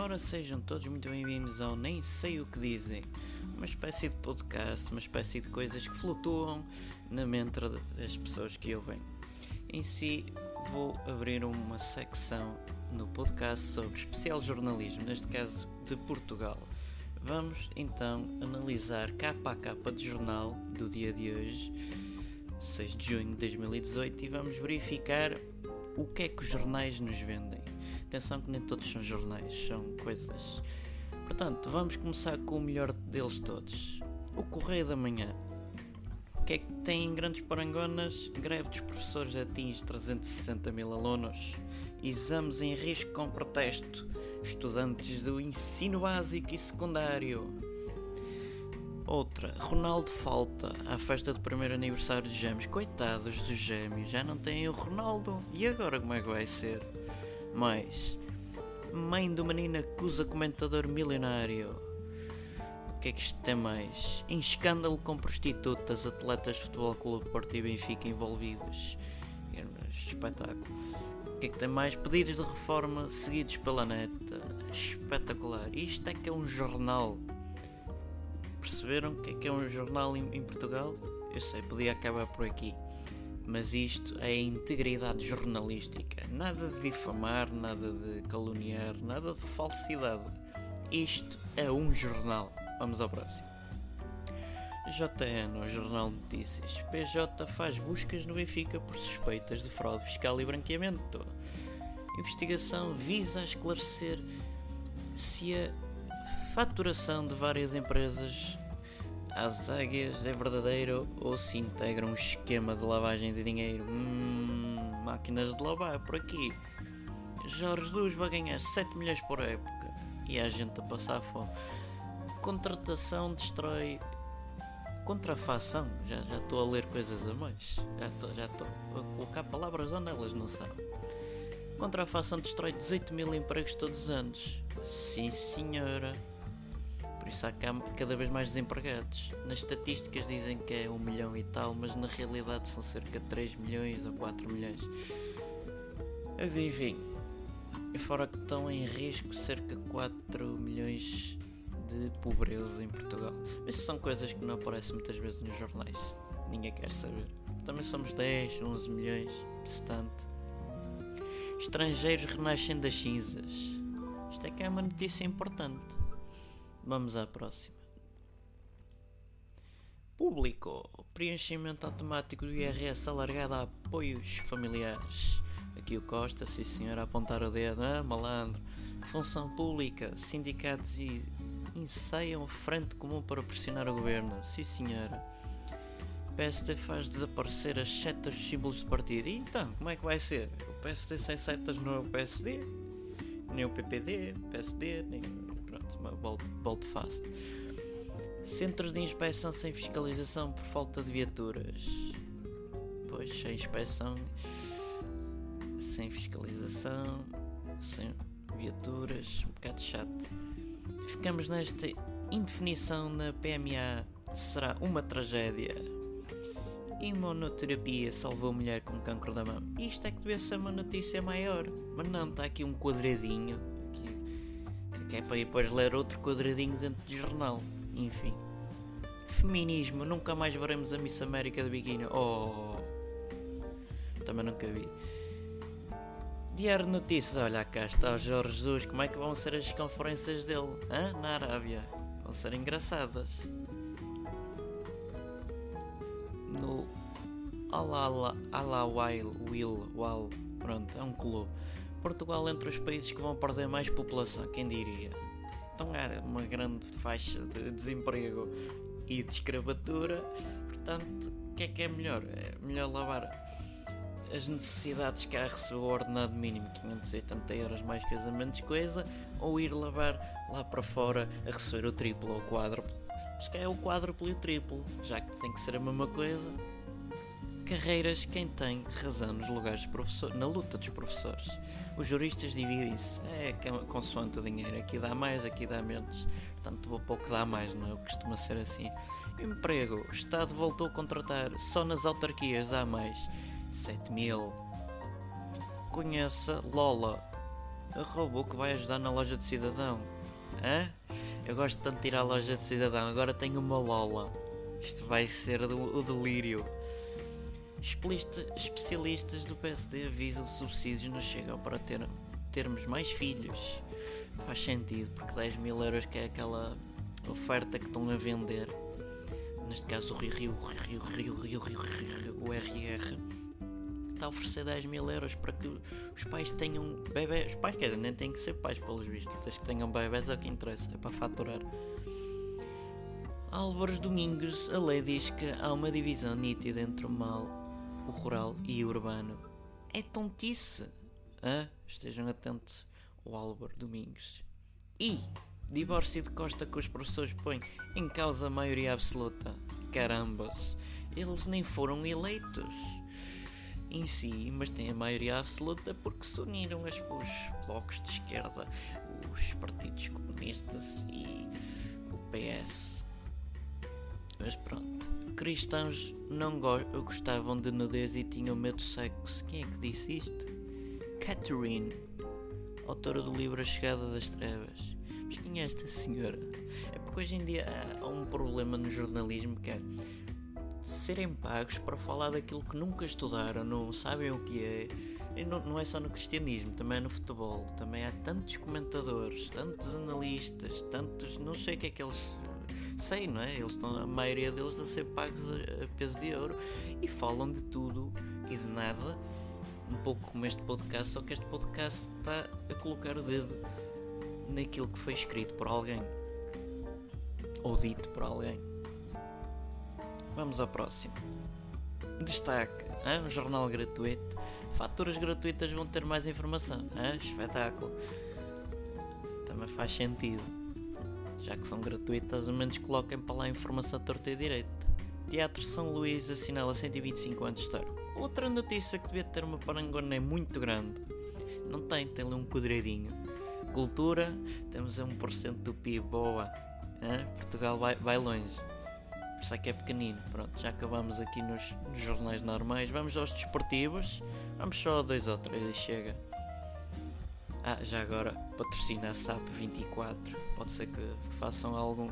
Ora, sejam todos muito bem-vindos ao Nem Sei O Que Dizem, uma espécie de podcast, uma espécie de coisas que flutuam na mente das pessoas que ouvem. Em si, vou abrir uma secção no podcast sobre especial jornalismo, neste caso de Portugal. Vamos então analisar capa a capa de jornal do dia de hoje, 6 de junho de 2018, e vamos verificar o que é que os jornais nos vendem. Atenção que nem todos são jornais, são coisas. Portanto, vamos começar com o melhor deles todos. O Correio da Manhã. O que é que tem em grandes parangonas? Greve dos professores atinge 360 mil alunos. Exames em risco com protesto. Estudantes do ensino básico e secundário. Outra, Ronaldo falta à festa do primeiro aniversário dos gêmeos. Coitados dos gêmeos, já não têm o Ronaldo. E agora como é que vai ser? Mais, mãe do menino acusa comentador milionário. O que é que isto tem mais? Em escândalo com prostitutas, atletas de Futebol Clube Porto e Benfica envolvidos. Espetáculo. O que é que tem mais? Pedidos de reforma seguidos pela neta. Espetacular. Isto é que é um jornal. Perceberam o que é que é um jornal em, em Portugal? Eu sei, podia acabar por aqui mas isto é a integridade jornalística. Nada de difamar, nada de caluniar, nada de falsidade. Isto é um jornal. Vamos ao próximo. JN, o Jornal de Notícias. PJ faz buscas no Benfica por suspeitas de fraude fiscal e branqueamento. Investigação visa esclarecer se a faturação de várias empresas às águias é verdadeiro ou se integra um esquema de lavagem de dinheiro. Hum, máquinas de lavar por aqui. Jorge Jesus vai ganhar 7 milhões por época e a gente a passar fome. Contratação destrói. Contrafação, já estou a ler coisas a mais. Já estou a colocar palavras onde elas não são. Contrafação destrói 18 mil empregos todos os anos. Sim, senhora. Por isso há cada vez mais desempregados. Nas estatísticas dizem que é 1 milhão e tal, mas na realidade são cerca de 3 milhões ou 4 milhões. Mas enfim, fora que estão em risco cerca de 4 milhões de pobreza em Portugal. Mas são coisas que não aparecem muitas vezes nos jornais. Ninguém quer saber. Também somos 10, 11 milhões, se tanto. Estrangeiros renascem das cinzas. Isto é que é uma notícia importante. Vamos à próxima. Público. Preenchimento automático do IRS alargado a apoios familiares. Aqui o Costa, sim senhor, a apontar o dedo. Ah, malandro. Função pública. Sindicatos e ensaiam frente comum para pressionar o governo. Sim senhora. PSD faz desaparecer as setas dos símbolos de partido. E então, como é que vai ser? O PSD sem setas não é o PSD? Nem o PPD, PSD, nem bolt fast. Centros de inspeção sem fiscalização por falta de viaturas. Pois, sem inspeção, sem fiscalização, sem viaturas, um bocado chato. Ficamos nesta indefinição na PMA. Será uma tragédia. Imunoterapia salvou mulher com cancro da mama. Isto é que devia ser uma notícia maior. Mas não, está aqui um quadradinho que é para depois ler outro quadradinho dentro do jornal. Enfim. Feminismo, nunca mais veremos a Miss América de biquíni. Oh! Também nunca vi. Diário de Notícias, olha cá está o Jorge Jesus, como é que vão ser as conferências dele? Hã? Na Arábia. Vão ser engraçadas. No Alala Alawail Will Wal, pronto, é um clube. Portugal entre os países que vão perder mais população, quem diria? Então era uma grande faixa de desemprego e de escravatura, portanto, o que é que é melhor? É melhor lavar as necessidades que há receber o ordenado mínimo, 580 euros mais casamentos, coisa, ou ir lavar lá para fora a receber o triplo ou o quádruplo. Acho que é o quádruplo e o triplo, já que tem que ser a mesma coisa. Carreiras, quem tem razão nos lugares professor, na luta dos professores. Os juristas dividem-se, é consoante o dinheiro, aqui dá mais, aqui dá menos. Portanto, vou pouco dá mais, não é? Costuma ser assim. Emprego, o Estado voltou a contratar, só nas autarquias dá mais. 7 mil. Conheça Lola, A robô que vai ajudar na loja de cidadão. Hã? Eu gosto tanto de ir à loja de cidadão, agora tenho uma Lola. Isto vai ser o delírio. Especialistas do PSD avisam que subsídios não chegam para ter, termos mais filhos. Faz sentido, porque 10 mil euros que é aquela oferta que estão a vender. Neste caso o Rio Rio, Rio Rio, Rio Rio, Rio, o RR está a oferecer 10 mil euros para que os pais tenham bebés. Os pais querem, nem têm que ser pais, pelos vistos. Desde que tenham bebés é o que interessa, é para faturar. Álvares Domingos, a lei diz que há uma divisão nítida entre o mal, o rural e o urbano. É tontice! Ah, estejam atentos ao Álvaro Domingos. E divórcio de Costa que os professores põem em causa a maioria absoluta. Carambas, eles nem foram eleitos em si, mas têm a maioria absoluta porque se uniram os blocos de esquerda, os cristãos não go gostavam de nudez e tinham medo do sexo. Quem é que disse isto? Catherine, autora do livro A Chegada das Trevas. Mas quem é esta senhora? É porque hoje em dia há um problema no jornalismo que é serem pagos para falar daquilo que nunca estudaram, não sabem o que é. E não, não é só no cristianismo, também é no futebol. Também há tantos comentadores, tantos analistas, tantos. não sei o que é que eles. Sei, não é? Eles estão, a maioria deles a ser pagos a, a peso de ouro e falam de tudo e de nada. Um pouco como este podcast, só que este podcast está a colocar o dedo naquilo que foi escrito por alguém ou dito por alguém. Vamos ao próximo. Destaque: hein? um jornal gratuito. Faturas gratuitas vão ter mais informação. Hein? Espetáculo. Também faz sentido. Já que são gratuitas, ao menos coloquem para lá a informação torta e direito. Teatro São Luís assinala 125 anos de história. Outra notícia que devia ter uma parangona é muito grande. Não tem, tem ali um quadradinho. Cultura, temos a 1% do PIB, boa. Hein? Portugal vai, vai longe. Por isso é que é pequenino. Pronto, já acabamos aqui nos, nos jornais normais. Vamos aos desportivos. Vamos só a dois ou três e chega. Ah, já agora patrocina a SAP 24. Pode ser que façam algum,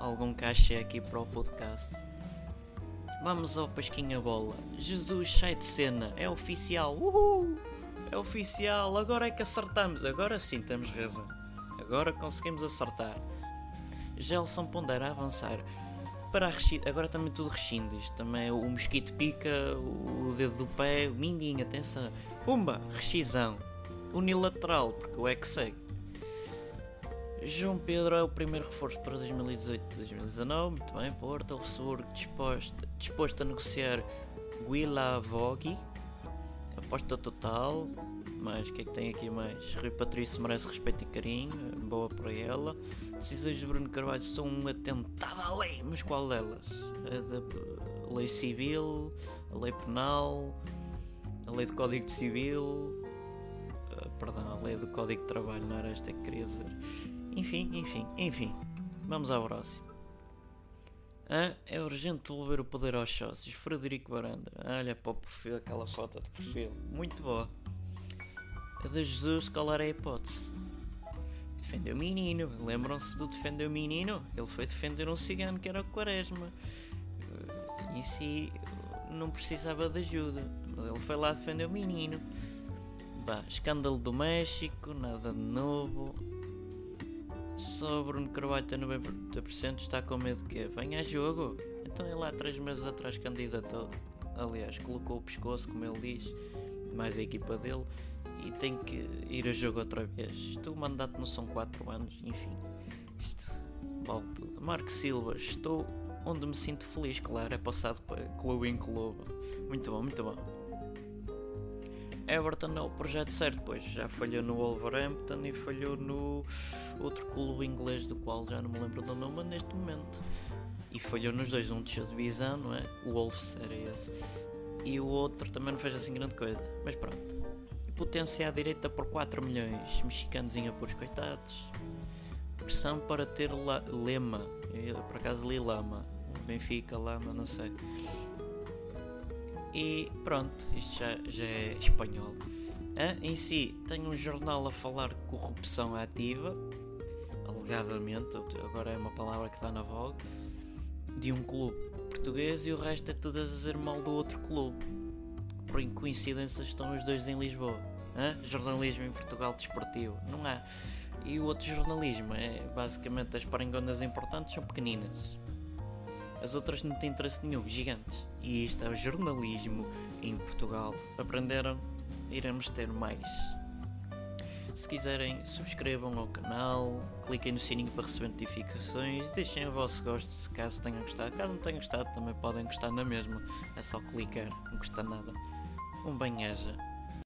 algum cachê aqui para o podcast. Vamos ao Pasquinha Bola. Jesus sai de cena. É oficial. Uhul! É oficial. Agora é que acertamos. Agora sim temos razão. Agora conseguimos acertar. Gelson pondera avançar para a rechida, agora também tudo rechindo. Isto também o mosquito pica, o dedo do pé, o mindinho, atenção. Pumba, rexizão. Unilateral, porque eu é que. João Pedro é o primeiro reforço para 2018-2019. Muito bem, Porto, o Ressurgo disposto, disposto a negociar Willa Vogue. Aposta total. Mas o que é que tem aqui mais? Rui Patrício merece respeito e carinho. Boa para ela. Decisões de Bruno Carvalho são um atentado à lei, mas qual delas? A da lei civil, a lei penal, a lei do Código Civil, perdão, a lei do Código de Trabalho, não era esta que queria dizer. Enfim, enfim, enfim. Vamos ao próximo. Ah, é urgente devolver o poder aos sócios. Frederico Baranda. Olha para o perfil, aquela foto de perfil. Muito boa. A de Jesus, qual era a hipótese? defendeu o menino. Lembram-se do defender o menino? Ele foi defender um cigano que era o Quaresma. E si não precisava de ajuda. Ele foi lá defender o menino. Bah, escândalo do México, nada de novo. Só Bruno Carvalho tem 90% está com medo que venha a jogo. Então ele há 3 meses atrás candidatou. Aliás, colocou o pescoço, como ele diz, mais a equipa dele e tem que ir a jogo outra vez. Isto, o mandato não são 4 anos, enfim. Isto vale tudo. Marco Silva, estou onde me sinto feliz, claro, é passado para clube em clube. Muito bom, muito bom. Everton é o projeto certo, pois já falhou no Wolverhampton e falhou no outro clube inglês do qual já não me lembro do nome neste momento. E falhou nos dois, um de divisão, não é? O Wolves era esse. E o outro também não fez assim grande coisa. Mas pronto potência à direita por 4 milhões, mexicanos em apuros coitados. Pressão para ter la lema, Eu, por acaso li lama, Benfica, lama, não sei. E pronto, isto já, já é espanhol. Ah, em si, tem um jornal a falar corrupção ativa, alegadamente, agora é uma palavra que está na voga, de um clube português e o resto é tudo a dizer mal do outro clube. Por coincidência estão os dois em Lisboa. Ah? Jornalismo em Portugal desportivo. Não há. E o outro jornalismo é basicamente as parangonas importantes são pequeninas. As outras não têm interesse nenhum, gigantes. E isto é o jornalismo em Portugal. Aprenderam? Iremos ter mais. Se quiserem, subscrevam ao canal, cliquem no sininho para receber notificações, deixem o vosso gosto se caso tenham gostado. Caso não tenham gostado, também podem gostar na mesma. É só clicar, não custa nada. Um bem-aja.